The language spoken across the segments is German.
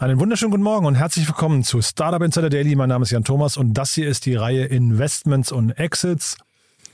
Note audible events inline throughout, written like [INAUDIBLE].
Einen wunderschönen guten Morgen und herzlich willkommen zu Startup Insider Daily. Mein Name ist Jan Thomas und das hier ist die Reihe Investments und Exits.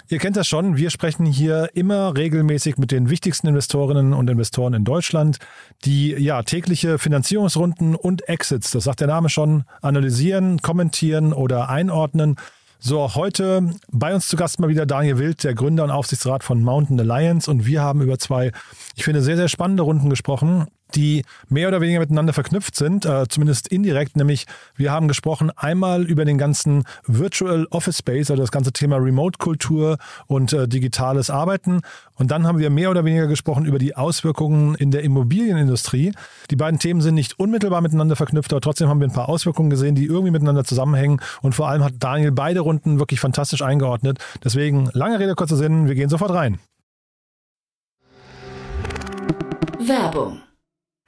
Ihr kennt das schon, wir sprechen hier immer regelmäßig mit den wichtigsten Investorinnen und Investoren in Deutschland, die ja tägliche Finanzierungsrunden und Exits, das sagt der Name schon, analysieren, kommentieren oder einordnen. So, heute bei uns zu Gast mal wieder Daniel Wild, der Gründer und Aufsichtsrat von Mountain Alliance und wir haben über zwei, ich finde, sehr, sehr spannende Runden gesprochen die mehr oder weniger miteinander verknüpft sind, äh, zumindest indirekt. Nämlich wir haben gesprochen einmal über den ganzen Virtual Office Space, also das ganze Thema Remote-Kultur und äh, digitales Arbeiten. Und dann haben wir mehr oder weniger gesprochen über die Auswirkungen in der Immobilienindustrie. Die beiden Themen sind nicht unmittelbar miteinander verknüpft, aber trotzdem haben wir ein paar Auswirkungen gesehen, die irgendwie miteinander zusammenhängen. Und vor allem hat Daniel beide Runden wirklich fantastisch eingeordnet. Deswegen lange Rede, kurzer Sinn, wir gehen sofort rein. Werbung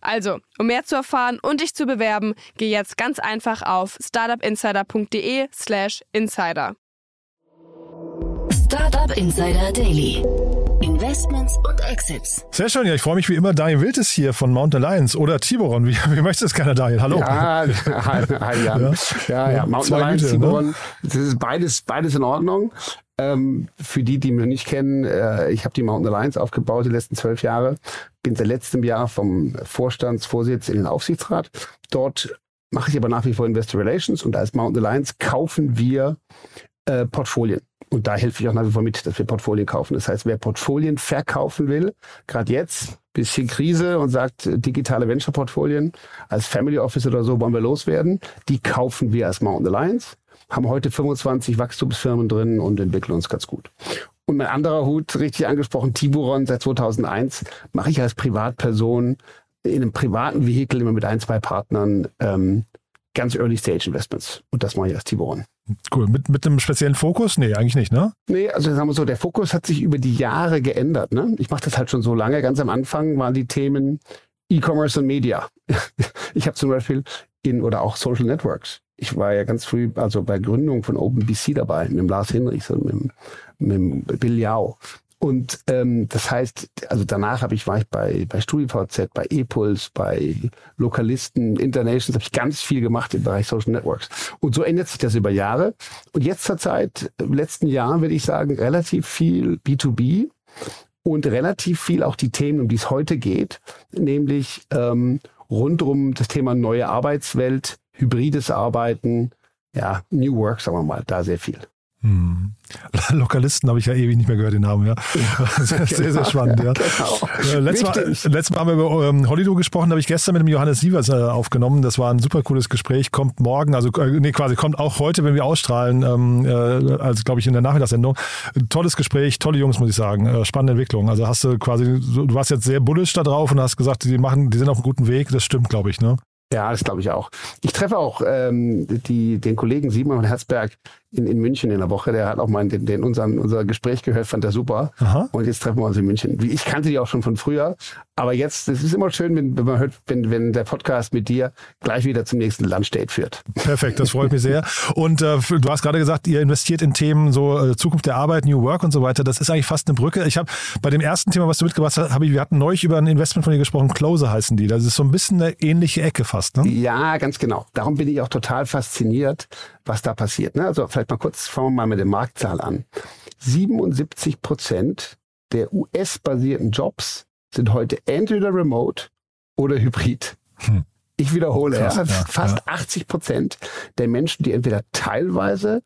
Also, um mehr zu erfahren und dich zu bewerben, geh jetzt ganz einfach auf startupinsider.de/slash insider. Startup Insider Daily. Investments und Exits. Sehr schön, ja, ich freue mich wie immer. Daniel Wild ist hier von Mountain Alliance oder Tiburon. Wie, wie möchtest du es gerne, Daniel? Hallo. Ja, hi, hi Jan. Ja, ja, ja. Mountain Alliance, Güte, ne? Tiburon. Ne? Das ist beides, beides in Ordnung. Ähm, für die, die mich nicht kennen, äh, ich habe die Mountain Alliance aufgebaut die letzten zwölf Jahre. Bin seit letztem Jahr vom Vorstandsvorsitz in den Aufsichtsrat. Dort mache ich aber nach wie vor Investor Relations und als Mountain Alliance kaufen wir äh, Portfolien. Und da helfe ich auch nach wie vor mit, dass wir Portfolien kaufen. Das heißt, wer Portfolien verkaufen will, gerade jetzt, bisschen Krise und sagt, äh, digitale Venture-Portfolien als Family Office oder so wollen wir loswerden, die kaufen wir als Mountain Alliance haben heute 25 Wachstumsfirmen drin und entwickeln uns ganz gut. Und mein anderer Hut, richtig angesprochen, Tiburon, seit 2001 mache ich als Privatperson in einem privaten Vehikel immer mit ein, zwei Partnern ähm, ganz Early Stage Investments. Und das mache ich als Tiburon. Cool. Mit, mit einem speziellen Fokus? Nee, eigentlich nicht, ne? Nee, also sagen wir so, der Fokus hat sich über die Jahre geändert. Ne? Ich mache das halt schon so lange. Ganz am Anfang waren die Themen E-Commerce und Media. [LAUGHS] Ich habe zum Beispiel in oder auch Social Networks ich war ja ganz früh, also bei Gründung von OpenBC dabei, mit dem Lars Hinrichs und mit, mit dem Bill Yao. Und ähm, das heißt, also danach habe ich war ich bei bei StudiVZ, bei ePuls, bei Lokalisten, Internations, habe ich ganz viel gemacht im Bereich Social Networks. Und so ändert sich das über Jahre. Und jetzt zur Zeit, im letzten Jahr würde ich sagen, relativ viel B2B und relativ viel auch die Themen, um die es heute geht, nämlich ähm, rund um das Thema neue Arbeitswelt, hybrides Arbeiten, ja, New Work, sagen wir mal, da sehr viel. Hm. [LAUGHS] Lokalisten habe ich ja ewig nicht mehr gehört, den Namen, ja. [LAUGHS] [LAUGHS] Sehr, sehr, sehr spannend, ja. Genau. Äh, letztes, Mal, letztes Mal haben wir über ähm, Hollywood gesprochen, da habe ich gestern mit dem Johannes Sievers äh, aufgenommen. Das war ein super cooles Gespräch, kommt morgen, also äh, nee, quasi kommt auch heute, wenn wir ausstrahlen, ähm, äh, also glaube ich in der Nachmittagssendung. Tolles Gespräch, tolle Jungs, muss ich sagen. Äh, spannende Entwicklung. Also hast du quasi, du warst jetzt sehr bullisch da drauf und hast gesagt, die machen, die sind auf einem guten Weg. Das stimmt, glaube ich, ne? Ja, das glaube ich auch. Ich treffe auch ähm, die, den Kollegen Simon Herzberg in, in München in der Woche. Der hat auch mal den, den unseren, unser Gespräch gehört, fand er super. Aha. Und jetzt treffen wir uns in München. Ich kannte die auch schon von früher. Aber jetzt, es ist immer schön, wenn, wenn man hört, wenn, wenn der Podcast mit dir gleich wieder zum nächsten Landstate führt. Perfekt, das freut mich sehr. Und äh, du hast gerade gesagt, ihr investiert in Themen so äh, Zukunft der Arbeit, New Work und so weiter. Das ist eigentlich fast eine Brücke. Ich habe bei dem ersten Thema, was du mitgebracht hast, hab ich, wir hatten neulich über ein Investment von dir gesprochen, Closer heißen die. Das ist so ein bisschen eine ähnliche Ecke fast. Ne? Ja, ganz genau. Darum bin ich auch total fasziniert, was da passiert. Ne? Also vielleicht mal kurz, fangen wir mal mit der Marktzahl an. 77 Prozent der US-basierten Jobs sind heute entweder remote oder Hybrid. Hm. Ich wiederhole, Krass, ja, fast ja. 80 Prozent der Menschen, die entweder teilweise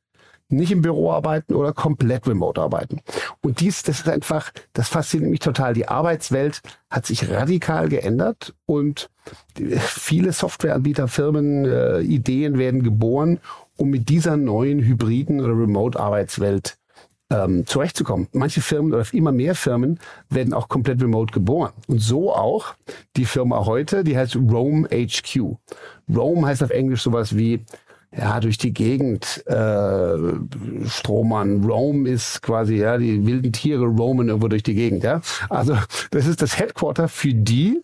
nicht im Büro arbeiten oder komplett remote arbeiten. Und dies, das ist einfach, das fasziniert mich total. Die Arbeitswelt hat sich radikal geändert und viele Softwareanbieter, Firmen, äh, Ideen werden geboren, um mit dieser neuen hybriden oder Remote-Arbeitswelt ähm, zurechtzukommen. Manche Firmen oder immer mehr Firmen werden auch komplett remote geboren. Und so auch die Firma heute, die heißt Rome HQ. Rome heißt auf Englisch sowas wie ja, durch die Gegend äh, stromern. Rome ist quasi, ja, die wilden Tiere roamen irgendwo durch die Gegend, ja. Also das ist das Headquarter für die,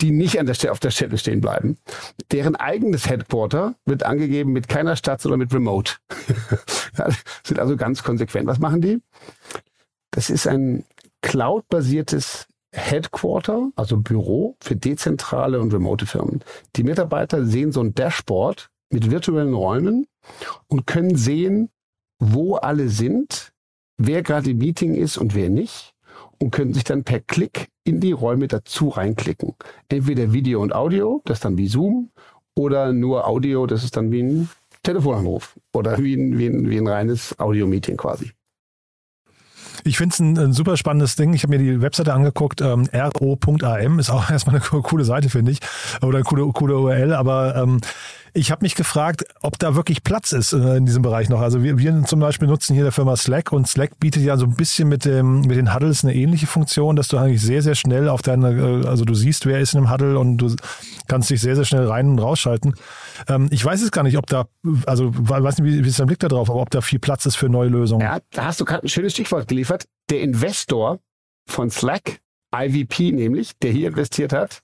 die nicht an der auf der Stelle stehen bleiben. Deren eigenes Headquarter wird angegeben mit keiner Stadt, sondern mit Remote. [LAUGHS] sind also ganz konsequent. Was machen die? Das ist ein cloud-basiertes Headquarter, also Büro für dezentrale und remote Firmen. Die Mitarbeiter sehen so ein Dashboard mit virtuellen Räumen und können sehen, wo alle sind, wer gerade im Meeting ist und wer nicht und können sich dann per Klick in die Räume dazu reinklicken. Entweder Video und Audio, das ist dann wie Zoom, oder nur Audio, das ist dann wie ein Telefonanruf oder wie ein, wie ein, wie ein reines Audio-Meeting quasi. Ich finde es ein, ein, super spannendes Ding. Ich habe mir die Webseite angeguckt. Ähm, ro.am ist auch [LAUGHS] erstmal eine coole Seite, finde ich. Oder eine coole, coole URL. Aber ähm, ich habe mich gefragt, ob da wirklich Platz ist äh, in diesem Bereich noch. Also wir, wir zum Beispiel nutzen hier der Firma Slack und Slack bietet ja so ein bisschen mit dem mit den Huddles eine ähnliche Funktion, dass du eigentlich sehr sehr schnell auf deine, äh, also du siehst, wer ist in einem Huddle und du kannst dich sehr sehr schnell rein und rausschalten. Ähm, ich weiß es gar nicht, ob da, also weiß nicht, wie, wie ist dein Blick da drauf, aber ob da viel Platz ist für neue Lösungen. Ja, da hast du gerade ein schönes Stichwort geliefert. Der Investor von Slack, IVP nämlich, der hier investiert hat,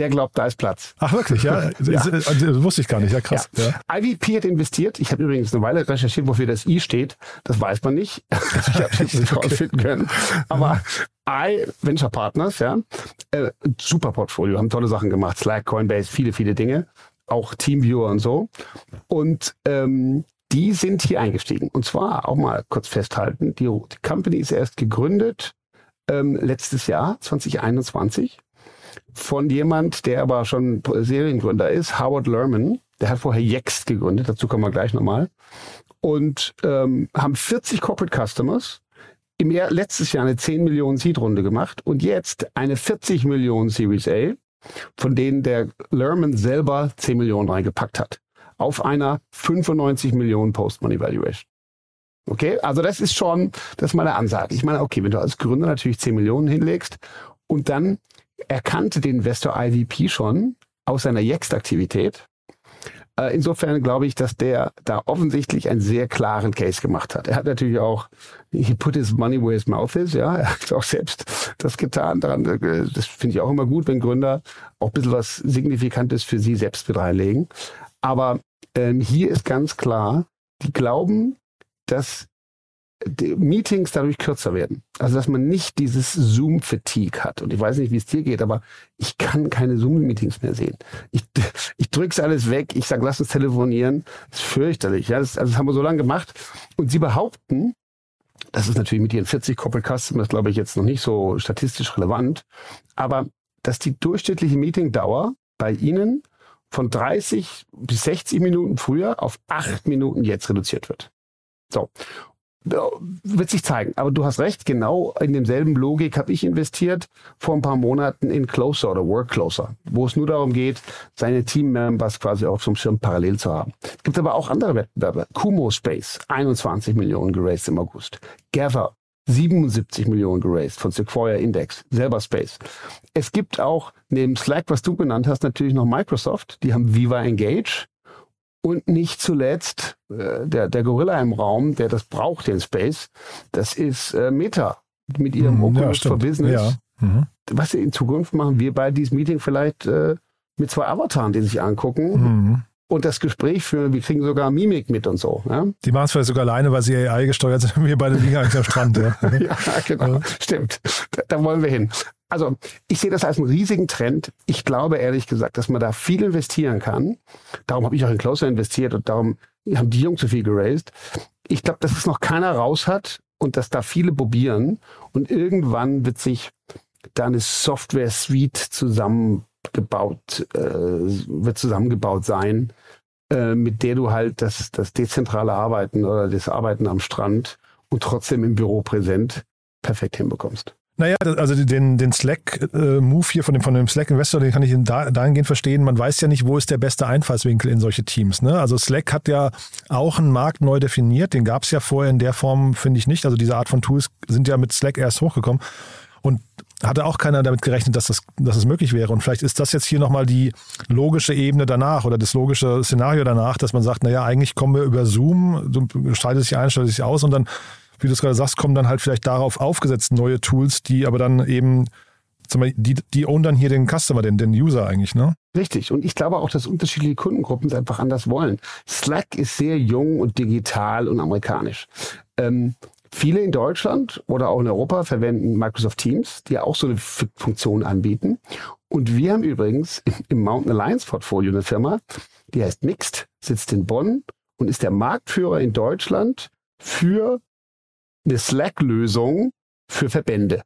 der glaubt, da ist Platz. Ach wirklich, ja? [LAUGHS] ja. Das, das, wusste ich gar nicht, ja krass. Ja. Ja. IVP hat investiert. Ich habe übrigens eine Weile recherchiert, wofür das I steht. Das weiß man nicht. [LAUGHS] ich habe es nicht [LAUGHS] okay. rausfinden können. Aber I Venture Partners, ja, äh, super Portfolio, haben tolle Sachen gemacht. Slack, Coinbase, viele, viele Dinge. Auch Teamviewer und so. Und ähm, die sind hier eingestiegen. Und zwar auch mal kurz festhalten, die, die Company ist erst gegründet ähm, letztes Jahr, 2021 von jemand, der aber schon Seriengründer ist, Howard Lerman. Der hat vorher Yext gegründet, dazu kommen wir gleich nochmal. Und ähm, haben 40 Corporate Customers, im Jahr, letztes Jahr eine 10 Millionen Seed-Runde gemacht und jetzt eine 40 Millionen Series A, von denen der Lerman selber 10 Millionen reingepackt hat. Auf einer 95 Millionen Post-Money Valuation. Okay, also das ist schon, das ist meine Ansage. Ich meine, okay, wenn du als Gründer natürlich 10 Millionen hinlegst und dann erkannte den Investor IVP schon aus seiner Yext-Aktivität. Äh, insofern glaube ich, dass der da offensichtlich einen sehr klaren Case gemacht hat. Er hat natürlich auch, he put his money where his mouth is, ja, er hat auch selbst das getan. Daran, äh, das finde ich auch immer gut, wenn Gründer auch ein bisschen was Signifikantes für sie selbst mit reinlegen. Aber ähm, hier ist ganz klar, die glauben, dass Meetings dadurch kürzer werden. Also dass man nicht dieses Zoom-Fatigue hat. Und ich weiß nicht, wie es dir geht, aber ich kann keine Zoom-Meetings mehr sehen. Ich, ich drücke alles weg, ich sage, lass uns telefonieren. Das ist fürchterlich. Ja? Das, also das haben wir so lange gemacht. Und sie behaupten, das ist natürlich mit ihren 40 Corporate Customers, glaube ich, jetzt noch nicht so statistisch relevant, aber dass die durchschnittliche Meetingdauer bei ihnen von 30 bis 60 Minuten früher auf 8 Minuten jetzt reduziert wird. So wird sich zeigen. Aber du hast recht, genau in demselben Logik habe ich investiert vor ein paar Monaten in Closer oder Work Closer, wo es nur darum geht, seine Team-Members quasi auf einem Schirm parallel zu haben. Es gibt aber auch andere Wettbewerbe. Kumo Space, 21 Millionen geraced im August. Gather, 77 Millionen geraced von Sequoia Index, selber Space. Es gibt auch neben Slack, was du genannt hast, natürlich noch Microsoft. Die haben Viva Engage. Und nicht zuletzt äh, der, der Gorilla im Raum, der das braucht, den Space, das ist äh, Meta mit ihrem mhm, Oculus ja, for Business. Ja. Mhm. Was in Zukunft machen wir bei diesem Meeting vielleicht äh, mit zwei Avataren, die sich angucken. Mhm. Und das Gespräch führen, wir kriegen sogar Mimik mit und so. Ja? Die machen es vielleicht sogar alleine, weil sie AI gesteuert sind. Wir beide liegen eigentlich am Strand. Ja, [LAUGHS] ja genau. Ja. Stimmt. Da, da wollen wir hin. Also ich sehe das als einen riesigen Trend. Ich glaube ehrlich gesagt, dass man da viel investieren kann. Darum habe ich auch in Closer investiert und darum haben die Jungs so viel geraced. Ich glaube, dass es noch keiner raus hat und dass da viele probieren und irgendwann wird sich da eine Software-Suite zusammen gebaut, äh, wird zusammengebaut sein, äh, mit der du halt das, das dezentrale Arbeiten oder das Arbeiten am Strand und trotzdem im Büro präsent perfekt hinbekommst. Naja, also den, den Slack-Move hier von dem, von dem Slack-Investor, den kann ich dahingehend verstehen. Man weiß ja nicht, wo ist der beste Einfallswinkel in solche Teams. Ne? Also Slack hat ja auch einen Markt neu definiert. Den gab es ja vorher in der Form, finde ich nicht. Also diese Art von Tools sind ja mit Slack erst hochgekommen. Und hatte auch keiner damit gerechnet, dass das, dass das möglich wäre. Und vielleicht ist das jetzt hier nochmal die logische Ebene danach oder das logische Szenario danach, dass man sagt, naja, eigentlich kommen wir über Zoom, schaltet sich ein, schaltet sich aus und dann wie du es gerade sagst, kommen dann halt vielleicht darauf aufgesetzt neue Tools, die aber dann eben, die, die own dann hier den Customer, den, den User eigentlich, ne? Richtig. Und ich glaube auch, dass unterschiedliche Kundengruppen es einfach anders wollen. Slack ist sehr jung und digital und amerikanisch. Ähm, viele in Deutschland oder auch in Europa verwenden Microsoft Teams, die auch so eine Funktion anbieten. Und wir haben übrigens im Mountain Alliance Portfolio eine Firma, die heißt Mixed, sitzt in Bonn und ist der Marktführer in Deutschland für eine Slack-Lösung für Verbände.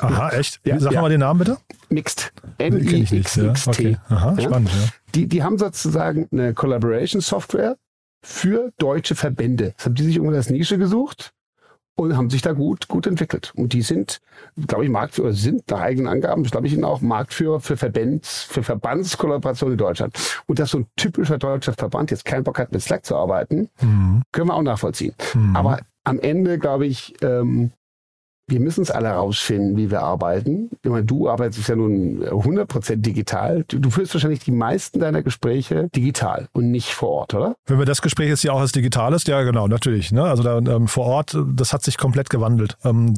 Aha, echt? [LAUGHS] ja, Sag ja. mal den Namen bitte. Mixed. M-I-X-X-T. Ja. Aha, ja. spannend. Ja. Die, die haben sozusagen eine Collaboration-Software für deutsche Verbände. Das haben die sich irgendwo als Nische gesucht und haben sich da gut, gut entwickelt. Und die sind, glaube ich, Marktführer, sind nach eigenen Angaben, glaube ich, auch Marktführer für Verbands, für Verbandskollaboration in Deutschland. Und dass so ein typischer deutscher Verband jetzt keinen Bock hat, mit Slack zu arbeiten, mhm. können wir auch nachvollziehen. Mhm. Aber am Ende, glaube ich, ähm, wir müssen es alle rausfinden, wie wir arbeiten. Ich meine, du arbeitest ja nun 100% digital. Du, du, führst wahrscheinlich die meisten deiner Gespräche digital und nicht vor Ort, oder? Wenn wir das Gespräch jetzt ja auch als digital ist, ja genau, natürlich. Ne? Also da, ähm, vor Ort, das hat sich komplett gewandelt. Ähm,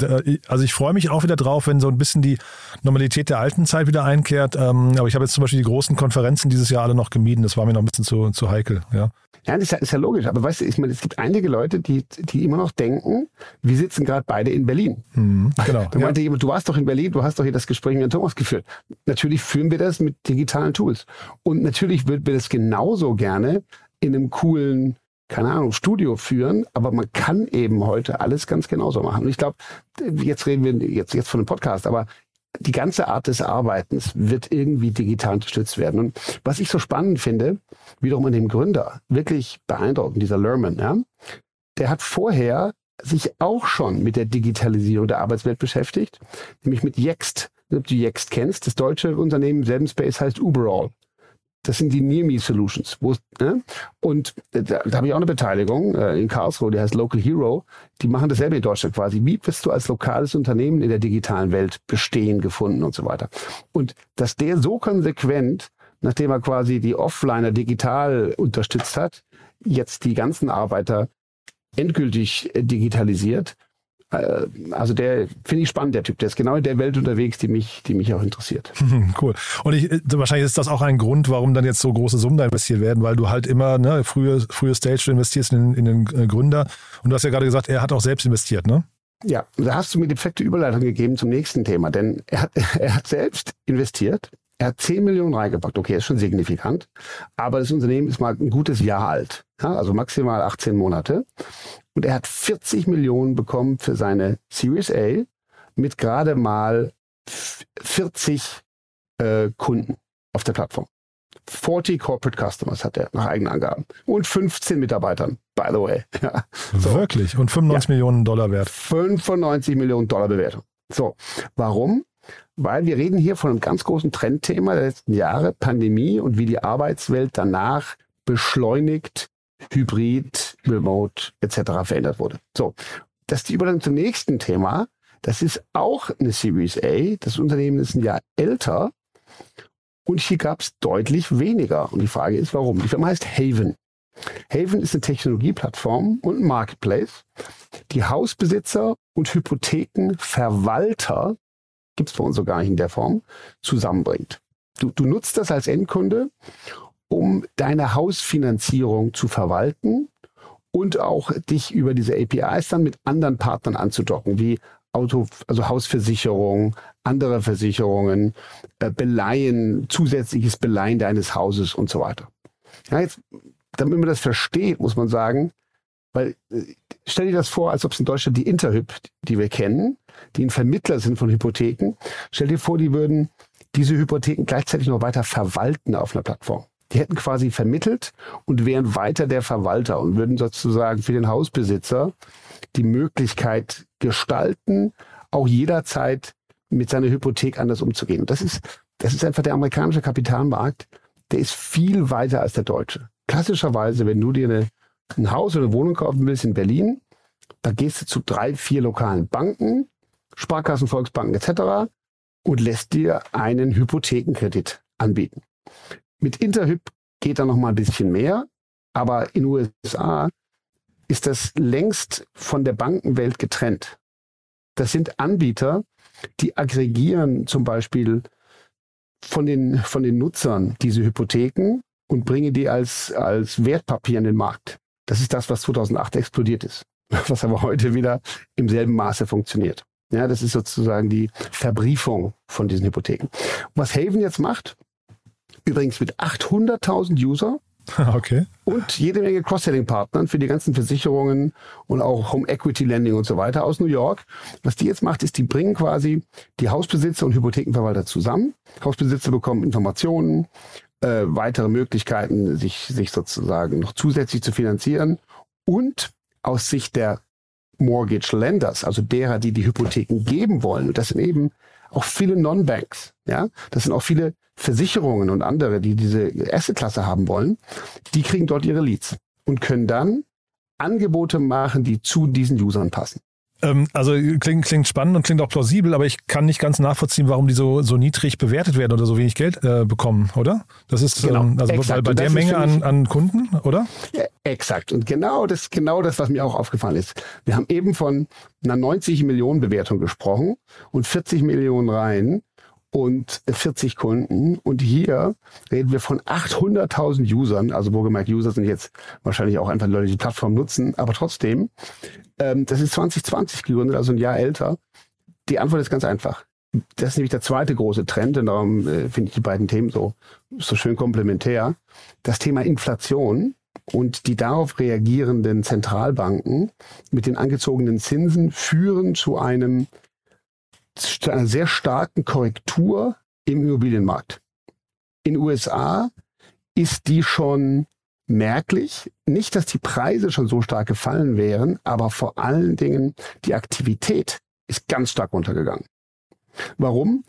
also ich freue mich auch wieder drauf, wenn so ein bisschen die Normalität der alten Zeit wieder einkehrt. Ähm, aber ich habe jetzt zum Beispiel die großen Konferenzen dieses Jahr alle noch gemieden. Das war mir noch ein bisschen zu, zu heikel. Ja. Ja, das ist ja, ist ja logisch. Aber weißt du, ich meine, es gibt einige Leute, die, die immer noch denken, wir sitzen gerade beide in Berlin. Mhm, genau. Da meinte ja. jemand, du warst doch in Berlin, du hast doch hier das Gespräch mit Thomas geführt. Natürlich führen wir das mit digitalen Tools. Und natürlich würden wir das genauso gerne in einem coolen keine Ahnung, Studio führen, aber man kann eben heute alles ganz genauso machen. Und ich glaube, jetzt reden wir jetzt, jetzt von einem Podcast, aber die ganze Art des Arbeitens wird irgendwie digital unterstützt werden. Und was ich so spannend finde, wiederum an dem Gründer, wirklich beeindruckend, dieser Lerman, ja, der hat vorher sich auch schon mit der Digitalisierung der Arbeitswelt beschäftigt, nämlich mit Yext. Ob du Yext kennst, das deutsche Unternehmen selben Space heißt Uberall. Das sind die Near Me Solutions. Wo, ne? Und da, da habe ich auch eine Beteiligung äh, in Karlsruhe, die heißt Local Hero. Die machen dasselbe in Deutschland quasi. Wie wirst du als lokales Unternehmen in der digitalen Welt bestehen, gefunden und so weiter? Und dass der so konsequent, nachdem er quasi die Offliner digital unterstützt hat, jetzt die ganzen Arbeiter endgültig äh, digitalisiert, also der finde ich spannend, der Typ. Der ist genau in der Welt unterwegs, die mich, die mich auch interessiert. [LAUGHS] Cool. Und ich, wahrscheinlich ist das auch ein Grund, warum dann jetzt so große Summen da investiert werden, weil du halt immer, ne, frühe, frühe Stage, investierst in, in den äh, Gründer. Und du hast ja gerade gesagt, er hat auch selbst investiert, ne? Ja, da hast du mir die perfekte Überleitung gegeben zum nächsten Thema, denn er hat, [LAUGHS] er hat selbst investiert. Er hat 10 Millionen reingepackt. Okay, ist schon signifikant. Aber das Unternehmen ist mal ein gutes Jahr alt. Ja, also maximal 18 Monate. Und er hat 40 Millionen bekommen für seine Series A mit gerade mal 40 äh, Kunden auf der Plattform. 40 Corporate Customers hat er nach eigenen Angaben. Und 15 Mitarbeitern, by the way. [LAUGHS] Ja. So. Wirklich? Und 95 ja. Millionen Dollar wert? 95 Millionen Dollar Bewertung. So, warum? Weil wir reden hier von einem ganz großen Trendthema der letzten Jahre, Pandemie und wie die Arbeitswelt danach beschleunigt Hybrid, Remote etc. verändert wurde. So, das ist die Überleitung zum nächsten Thema. Das ist auch eine Series A. Das Unternehmen ist ein Jahr älter und hier gab es deutlich weniger. Und die Frage ist, warum? Die Firma heißt Haven. Haven ist eine Technologieplattform und ein Marketplace, die Hausbesitzer und Hypothekenverwalter, gibt es bei uns so gar nicht in der Form, zusammenbringt. Du, du nutzt das als Endkunde um deine Hausfinanzierung zu verwalten und auch dich über diese APIs dann mit anderen Partnern anzudocken, wie Auto, also Hausversicherung, andere Versicherungen, äh, Beleihen, zusätzliches Beleihen deines Hauses und so weiter. Ja, jetzt, damit man das versteht, muss man sagen, weil äh, stell dir das vor, als ob es in Deutschland die Interhyp, die wir kennen, die ein Vermittler sind von Hypotheken, stell dir vor, die würden diese Hypotheken gleichzeitig noch weiter verwalten auf einer Plattform. Die hätten quasi vermittelt und wären weiter der Verwalter und würden sozusagen für den Hausbesitzer die Möglichkeit gestalten, auch jederzeit mit seiner Hypothek anders umzugehen. Das ist, das ist einfach der amerikanische Kapitalmarkt, der ist viel weiter als der deutsche. Klassischerweise, wenn du dir eine, ein Haus oder eine Wohnung kaufen willst in Berlin, da gehst du zu drei, vier lokalen Banken, Sparkassen, Volksbanken etc. und lässt dir einen Hypothekenkredit anbieten. Mit Interhyp geht da noch mal ein bisschen mehr, aber in USA ist das längst von der Bankenwelt getrennt. Das sind Anbieter, die aggregieren zum Beispiel von den, von den Nutzern diese Hypotheken und bringen die als, als Wertpapier in den Markt. Das ist das, was 2008 explodiert ist, [LAUGHS] was aber heute wieder im selben Maße funktioniert. Ja, das ist sozusagen die Verbriefung von diesen Hypotheken. Was Haven jetzt macht, übrigens mit 800.000 User, [LAUGHS] Okay. Und jede Menge Cross-Selling-Partnern für die ganzen Versicherungen und auch Home Equity Lending und so weiter aus New York. Was die jetzt macht, ist, die bringen quasi die Hausbesitzer und Hypothekenverwalter zusammen. Hausbesitzer bekommen Informationen, äh, weitere Möglichkeiten, sich, sich sozusagen noch zusätzlich zu finanzieren. Und aus Sicht der Mortgage Lenders, also derer, die die Hypotheken geben wollen, und das sind eben auch viele Non-Banks, ja, das sind auch viele Versicherungen und andere, die diese Asset-Klasse haben wollen, die kriegen dort ihre Leads und können dann Angebote machen, die zu diesen Usern passen. Ähm, also klingt, klingt spannend und klingt auch plausibel, aber ich kann nicht ganz nachvollziehen, warum die so, so niedrig bewertet werden oder so wenig Geld äh, bekommen, oder? Das ist genau, ähm, also exakt. bei, bei der Menge an, an Kunden, oder? Ja, exakt. Und genau das, genau das, was mir auch aufgefallen ist. Wir haben eben von einer 90 Millionen Bewertung gesprochen und 40 Millionen rein und 40 Kunden. Und hier reden wir von 800.000 Usern. Also wohlgemerkt, User sind jetzt wahrscheinlich auch einfach Leute, die die Plattform nutzen. Aber trotzdem, ähm, das ist 2020 gegründet, also ein Jahr älter. Die Antwort ist ganz einfach. Das ist nämlich der zweite große Trend und darum äh, finde ich die beiden Themen so, so schön komplementär. Das Thema Inflation und die darauf reagierenden Zentralbanken mit den angezogenen Zinsen führen zu einem zu einer sehr starken Korrektur im Immobilienmarkt. In USA ist die schon merklich. Nicht, dass die Preise schon so stark gefallen wären, aber vor allen Dingen die Aktivität ist ganz stark runtergegangen. Warum?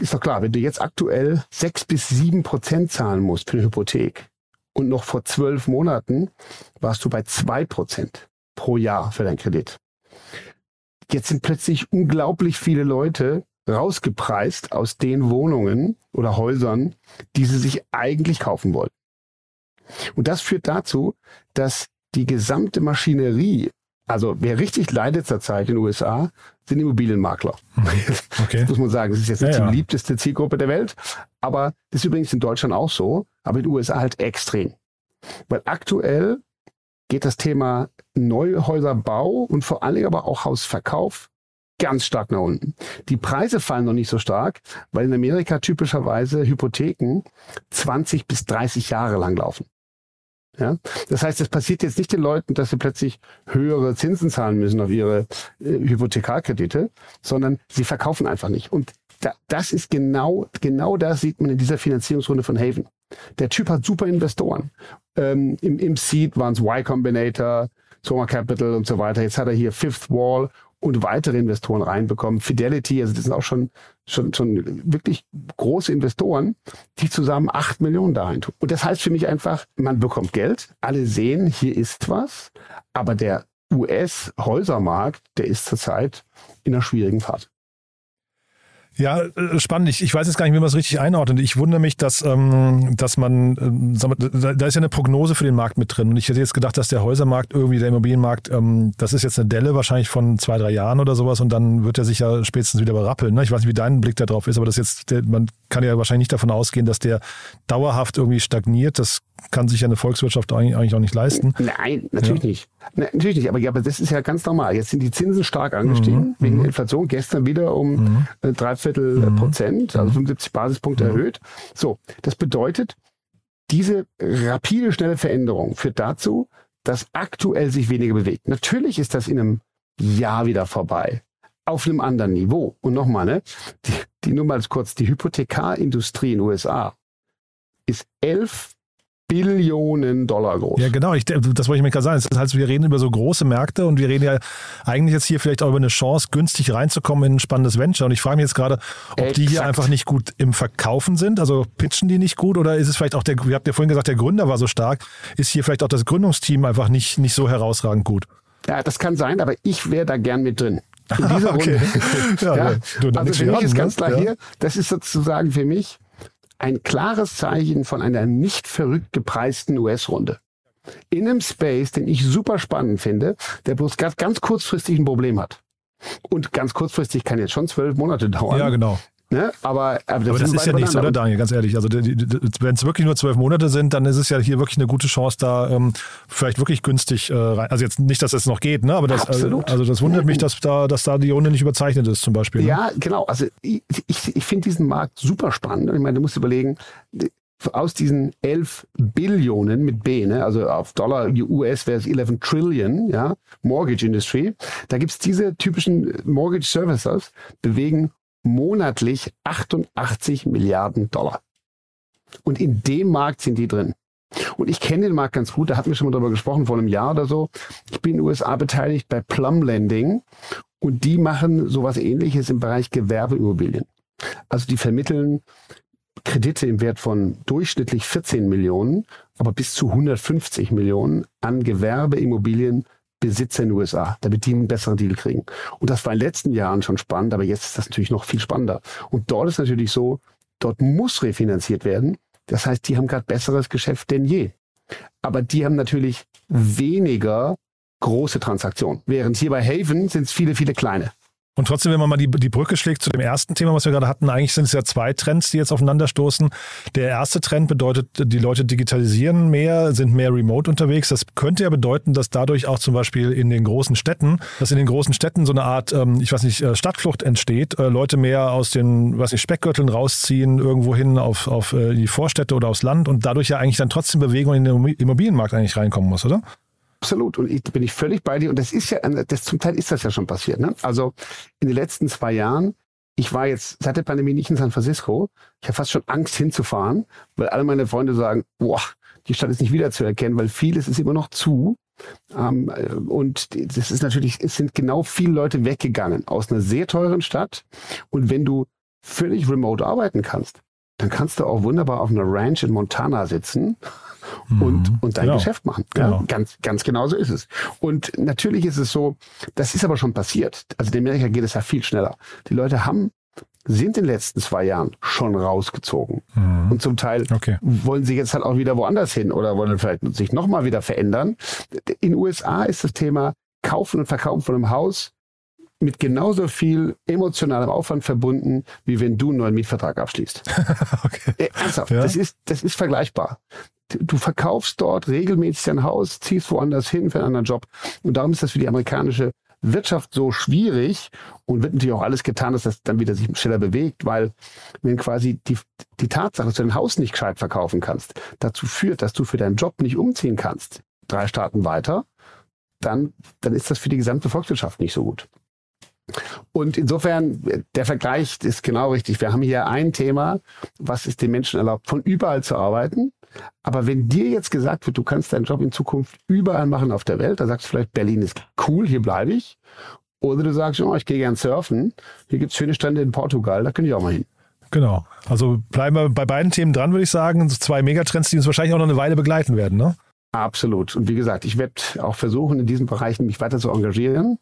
Ist doch klar, wenn du jetzt aktuell sechs bis sieben Prozent zahlen musst für eine Hypothek und noch vor zwölf Monaten warst du bei zwei Prozent pro Jahr für deinen Kredit. Jetzt sind plötzlich unglaublich viele Leute rausgepreist aus den Wohnungen oder Häusern, die sie sich eigentlich kaufen wollen. Und das führt dazu, dass die gesamte Maschinerie, also wer richtig leidet zurzeit in den USA, sind Immobilienmakler. [LAUGHS] Okay. Das muss man sagen. Das ist jetzt nicht ja, die beliebteste Zielgruppe der Welt, aber das ist übrigens in Deutschland auch so, aber in den USA halt extrem. Weil aktuell geht das Thema Neuhäuserbau und vor allem aber auch Hausverkauf ganz stark nach unten. Die Preise fallen noch nicht so stark, weil in Amerika typischerweise Hypotheken 20 bis 30 Jahre lang laufen. Ja? Das heißt, es passiert jetzt nicht den Leuten, dass sie plötzlich höhere Zinsen zahlen müssen auf ihre äh, Hypothekarkredite, sondern sie verkaufen einfach nicht. Und da, das ist genau, genau das sieht man in dieser Finanzierungsrunde von Haven. Der Typ hat super Investoren. Ähm, im, Im Seed waren es Y Combinator, Soma Capital und so weiter. Jetzt hat er hier Fifth Wall und weitere Investoren reinbekommen. Fidelity, also das sind auch schon, schon, schon wirklich große Investoren, die zusammen acht Millionen da rein tun. Und das heißt für mich einfach, man bekommt Geld, alle sehen, hier ist was, aber der US-Häusermarkt, der ist zurzeit in einer schwierigen Phase. Ja, äh, spannend. Ich, ich weiß jetzt gar nicht, wie man es richtig einordnet. Ich wundere mich, dass, ähm, dass man, ähm, da ist ja eine Prognose für den Markt mit drin. Und ich hätte jetzt gedacht, dass der Häusermarkt, irgendwie der Immobilienmarkt, ähm, das ist jetzt eine Delle wahrscheinlich von zwei, drei Jahren oder sowas und dann wird er sich ja spätestens wieder berappeln. Ne? Ich weiß nicht, wie dein Blick da drauf ist, aber das jetzt, der, man kann ja wahrscheinlich nicht davon ausgehen, dass der dauerhaft irgendwie stagniert. Das kann sich ja eine Volkswirtschaft eigentlich auch nicht leisten. Nein, natürlich ja. nicht. Nein, natürlich nicht. Aber, ja, aber das ist ja ganz normal. Jetzt sind die Zinsen stark angestiegen mhm. wegen der mhm. Inflation. Gestern wieder um mhm. Äh, Dreiviertel mhm. Prozent, also 75 mhm. Basispunkte mhm. erhöht. So, das bedeutet, diese rapide, schnelle Veränderung führt dazu, dass aktuell sich weniger bewegt. Natürlich ist das in einem Jahr wieder vorbei. Auf einem anderen Niveau. Und nochmal, ne? Die, die nur mal kurz, die Hypothekarindustrie in den USA ist 11 Billionen Dollar groß. Ja, genau. Ich, das wollte ich mir gerade sagen. Das heißt, wir reden über so große Märkte und wir reden ja eigentlich jetzt hier vielleicht auch über eine Chance, günstig reinzukommen in ein spannendes Venture. Und ich frage mich jetzt gerade, ob Exakt. die hier einfach nicht gut im Verkaufen sind. Also pitchen die nicht gut oder ist es vielleicht auch der, ihr habt ja vorhin gesagt, der Gründer war so stark. Ist hier vielleicht auch das Gründungsteam einfach nicht, nicht so herausragend gut? Ja, das kann sein, aber ich wäre da gern mit drin. In dieser [LAUGHS] okay. Runde. ja, ja. also für mich ist ne? ganz klar ja. hier, das ist sozusagen für mich ein klares Zeichen von einer nicht verrückt gepreisten US-Runde. In einem Space, den ich super spannend finde, der bloß ganz, kurzfristig ein Problem hat. Und ganz kurzfristig kann jetzt schon zwölf Monate dauern. Ja, genau. Ne? Aber, aber das, aber das ist ja nichts, oder Daniel, ganz ehrlich. Also wenn es wirklich nur zwölf Monate sind, dann ist es ja hier wirklich eine gute Chance, da ähm, vielleicht wirklich günstig äh, rein. Also jetzt nicht, dass es noch geht, ne? aber das, äh, also das wundert mich, dass da, dass da die Runde nicht überzeichnet ist zum Beispiel. Ne? Ja, genau. Also ich, ich, ich finde diesen Markt super spannend. Ich meine, du musst überlegen, aus diesen 11 Billionen mit B, ne, also auf Dollar US wäre es 11 Trillion, ja, Mortgage Industry, da gibt es diese typischen Mortgage Services, bewegen monatlich 88 Milliarden Dollar. Und in dem Markt sind die drin. Und ich kenne den Markt ganz gut, da hatten wir schon mal drüber gesprochen, vor einem Jahr oder so. Ich bin in den USA beteiligt bei Plum Lending und die machen sowas ähnliches im Bereich Gewerbeimmobilien. Also die vermitteln Kredite im Wert von durchschnittlich 14 Millionen, aber bis zu 150 Millionen an Gewerbeimmobilien Besitzer in den USA, damit die einen besseren Deal kriegen. Und das war in den letzten Jahren schon spannend, aber jetzt ist das natürlich noch viel spannender. Und dort ist natürlich so, dort muss refinanziert werden. Das heißt, die haben gerade besseres Geschäft denn je. Aber die haben natürlich weniger große Transaktionen. Während hier bei Haven sind es viele, viele kleine. Und trotzdem, wenn man mal die, die Brücke schlägt zu dem ersten Thema, was wir gerade hatten, eigentlich sind es ja zwei Trends, die jetzt aufeinanderstoßen. Der erste Trend bedeutet, die Leute digitalisieren mehr, sind mehr remote unterwegs. Das könnte ja bedeuten, dass dadurch auch zum Beispiel in den großen Städten, dass in den großen Städten so eine Art, ähm, ich weiß nicht, äh, Stadtflucht entsteht, äh, Leute mehr aus den, was ich, Speckgürteln rausziehen, irgendwo hin auf, auf äh, die Vorstädte oder aufs Land und dadurch ja eigentlich dann trotzdem Bewegung in den Immobilienmarkt eigentlich reinkommen muss, oder? Absolut. Und ich bin ich völlig bei dir. Und das ist ja, das, zum Teil ist das ja schon passiert. Ne? Also in den letzten zwei Jahren, ich war jetzt seit der Pandemie nicht in San Francisco. Ich habe fast schon Angst hinzufahren, weil alle meine Freunde sagen, boah, die Stadt ist nicht wiederzuerkennen, weil vieles ist immer noch zu. Ähm, und das ist natürlich, es sind genau viele Leute weggegangen aus einer sehr teuren Stadt. Und wenn du völlig remote arbeiten kannst, dann kannst du auch wunderbar auf einer Ranch in Montana sitzen und, mhm. und dein genau. Geschäft machen. Ja, genau. Ganz, ganz genau so ist es. Und natürlich ist es so, das ist aber schon passiert. Also in Amerika geht es ja viel schneller. Die Leute haben sind in den letzten zwei Jahren schon rausgezogen. Mhm. Und zum Teil okay. wollen sie jetzt halt auch wieder woanders hin oder wollen vielleicht sich nochmal wieder verändern. In den USA ist das Thema Kaufen und Verkaufen von einem Haus mit genauso viel emotionalem Aufwand verbunden, wie wenn du einen neuen Mietvertrag abschließt. [LAUGHS] okay. Äh, ernsthaft, ja? das, ist, das ist vergleichbar du verkaufst dort regelmäßig dein Haus, ziehst woanders hin für einen anderen Job. Und darum ist das für die amerikanische Wirtschaft so schwierig und wird natürlich auch alles getan, dass das dann wieder sich schneller bewegt, weil wenn quasi die, die Tatsache, dass du dein Haus nicht gescheit verkaufen kannst, dazu führt, dass du für deinen Job nicht umziehen kannst, drei Staaten weiter, dann, dann ist das für die gesamte Volkswirtschaft nicht so gut. Und insofern, der Vergleich ist genau richtig. Wir haben hier ein Thema, was es den Menschen erlaubt, von überall zu arbeiten. Aber wenn dir jetzt gesagt wird, du kannst deinen Job in Zukunft überall machen auf der Welt, dann sagst du vielleicht, Berlin ist cool, hier bleibe ich. Oder du sagst, oh, ich gehe gern surfen, hier gibt es schöne Strände in Portugal, da könnte ich auch mal hin. Genau. Also bleiben wir bei beiden Themen dran, würde ich sagen. Zwei Megatrends, die uns wahrscheinlich auch noch eine Weile begleiten werden, ne? Absolut. Und wie gesagt, ich werde auch versuchen, in diesen Bereichen mich weiter zu engagieren.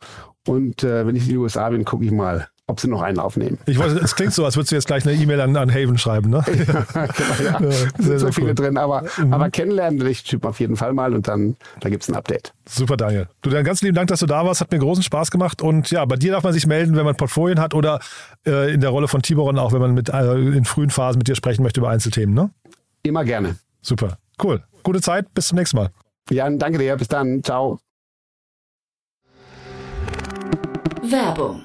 Und äh, wenn ich in die USA bin, gucke ich mal, ob sie noch einen aufnehmen. Ich wollte, es klingt so, als würdest du jetzt gleich eine E-Mail an, an Haven schreiben, ne? [LAUGHS] ja, genau, ja. [LAUGHS] ja sind so viele cool. drin, aber, mhm. aber kennenlernen will ich Typ auf jeden Fall mal und dann da gibt es ein Update. Super, Daniel. Du, dann ganz lieben Dank, dass du da warst. Hat mir großen Spaß gemacht. Und ja, bei dir darf man sich melden, wenn man Portfolien hat oder äh, in der Rolle von Tiboron auch, wenn man mit, äh, in frühen Phasen mit dir sprechen möchte über Einzelthemen, ne? Immer gerne. Super. Cool. Gute Zeit. Bis zum nächsten Mal. Ja, danke dir. Bis dann. Ciao. Werbung.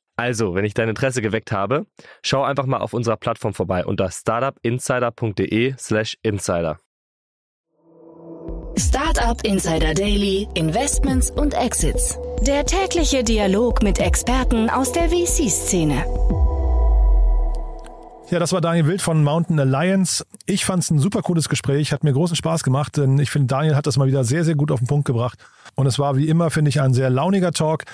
Also, wenn ich dein Interesse geweckt habe, schau einfach mal auf unserer Plattform vorbei unter startupinsider.de/slash insider. Startup Insider Daily, Investments und Exits. Der tägliche Dialog mit Experten aus der VC-Szene. Ja, das war Daniel Wild von Mountain Alliance. Ich fand es ein super cooles Gespräch, hat mir großen Spaß gemacht, denn ich finde, Daniel hat das mal wieder sehr, sehr gut auf den Punkt gebracht. Und es war wie immer, finde ich, ein sehr launiger Talk.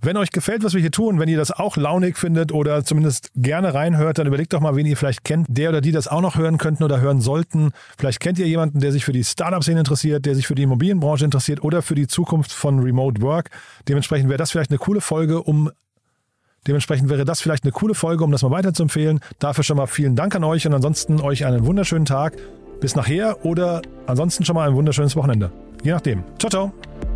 Wenn euch gefällt, was wir hier tun, wenn ihr das auch launig findet oder zumindest gerne reinhört, dann überlegt doch mal, wen ihr vielleicht kennt, der oder die das auch noch hören könnten oder hören sollten. Vielleicht kennt ihr jemanden, der sich für die Startup-Szene interessiert, der sich für die Immobilienbranche interessiert oder für die Zukunft von Remote Work. Dementsprechend wäre das vielleicht eine coole Folge, um Dementsprechend wäre das vielleicht eine coole Folge, um das mal weiterzuempfehlen. Dafür schon mal vielen Dank an euch und ansonsten euch einen wunderschönen Tag. Bis nachher oder ansonsten schon mal ein wunderschönes Wochenende. Je nachdem. Ciao, ciao.